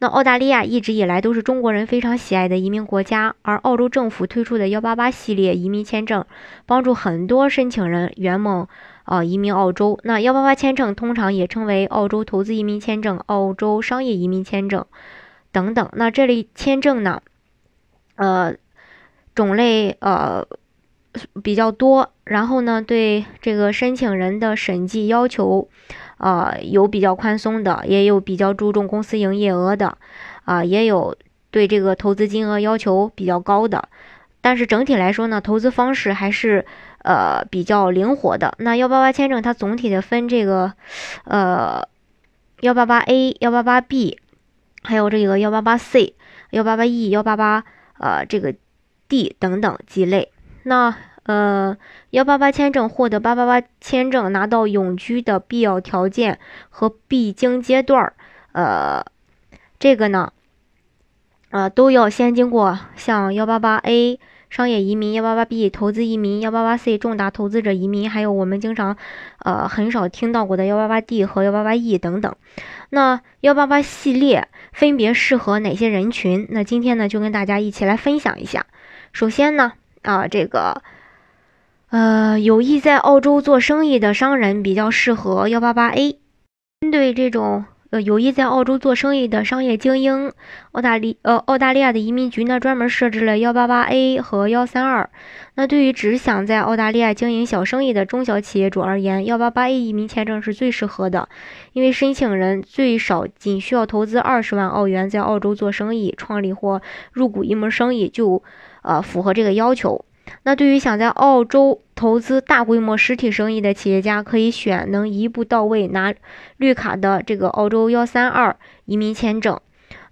那澳大利亚一直以来都是中国人非常喜爱的移民国家，而澳洲政府推出的幺八八系列移民签证，帮助很多申请人圆梦，呃，移民澳洲。那幺八八签证通常也称为澳洲投资移民签证、澳洲商业移民签证等等。那这类签证呢，呃，种类呃比较多，然后呢，对这个申请人的审计要求。呃，有比较宽松的，也有比较注重公司营业额的，啊，也有对这个投资金额要求比较高的。但是整体来说呢，投资方式还是呃比较灵活的。那幺八八签证它总体的分这个呃幺八八 A、幺八八 B，还有这个幺八八 C、幺八八 E、幺八八呃这个 D 等等几类。那呃，幺八八签证获得八八八签证拿到永居的必要条件和必经阶段儿，呃，这个呢，呃，都要先经过像幺八八 A 商业移民、幺八八 B 投资移民、幺八八 C 重大投资者移民，还有我们经常呃很少听到过的幺八八 D 和幺八八 E 等等。那幺八八系列分别适合哪些人群？那今天呢，就跟大家一起来分享一下。首先呢，啊，这个。呃，有意在澳洲做生意的商人比较适合幺八八 A。针对这种呃有意在澳洲做生意的商业精英，澳大利呃澳大利亚的移民局呢专门设置了幺八八 A 和幺三二。那对于只想在澳大利亚经营小生意的中小企业主而言，幺八八 A 移民签证是最适合的，因为申请人最少仅需要投资二十万澳元在澳洲做生意，创立或入股一门生意就呃符合这个要求。那对于想在澳洲投资大规模实体生意的企业家，可以选能一步到位拿绿卡的这个澳洲幺三二移民签证，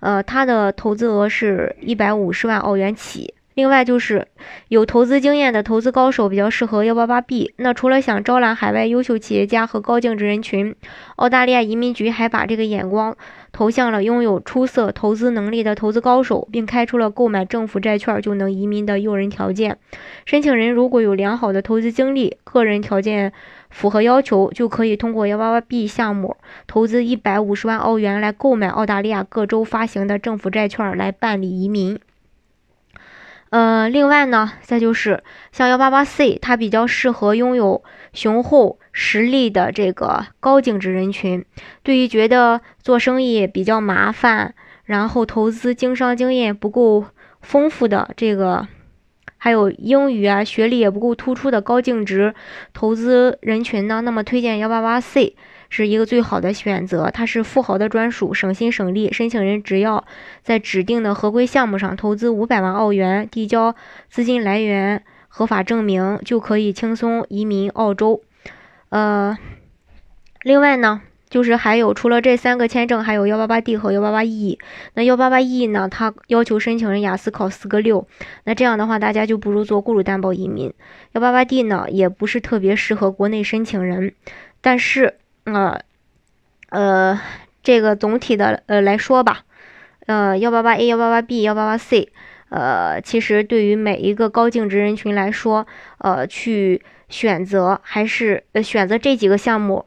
呃，它的投资额是一百五十万澳元起。另外就是有投资经验的投资高手比较适合幺八八 B。那除了想招揽海外优秀企业家和高净值人群，澳大利亚移民局还把这个眼光投向了拥有出色投资能力的投资高手，并开出了购买政府债券就能移民的诱人条件。申请人如果有良好的投资经历，个人条件符合要求，就可以通过幺八八 B 项目投资一百五十万澳元来购买澳大利亚各州发行的政府债券来办理移民。另外呢，再就是像幺八八 C，它比较适合拥有雄厚实力的这个高净值人群。对于觉得做生意比较麻烦，然后投资经商经验不够丰富的这个，还有英语啊学历也不够突出的高净值投资人群呢，那么推荐幺八八 C。是一个最好的选择，它是富豪的专属，省心省力。申请人只要在指定的合规项目上投资五百万澳元，递交资金来源合法证明，就可以轻松移民澳洲。呃，另外呢，就是还有除了这三个签证，还有幺八八 D 和幺八八 E。那幺八八 E 呢，它要求申请人雅思考四个六，那这样的话，大家就不如做雇主担保移民。幺八八 D 呢，也不是特别适合国内申请人，但是。呃，呃，这个总体的呃来说吧，呃，幺八八 A、幺八八 B、幺八八 C，呃，其实对于每一个高净值人群来说，呃，去选择还是呃选择这几个项目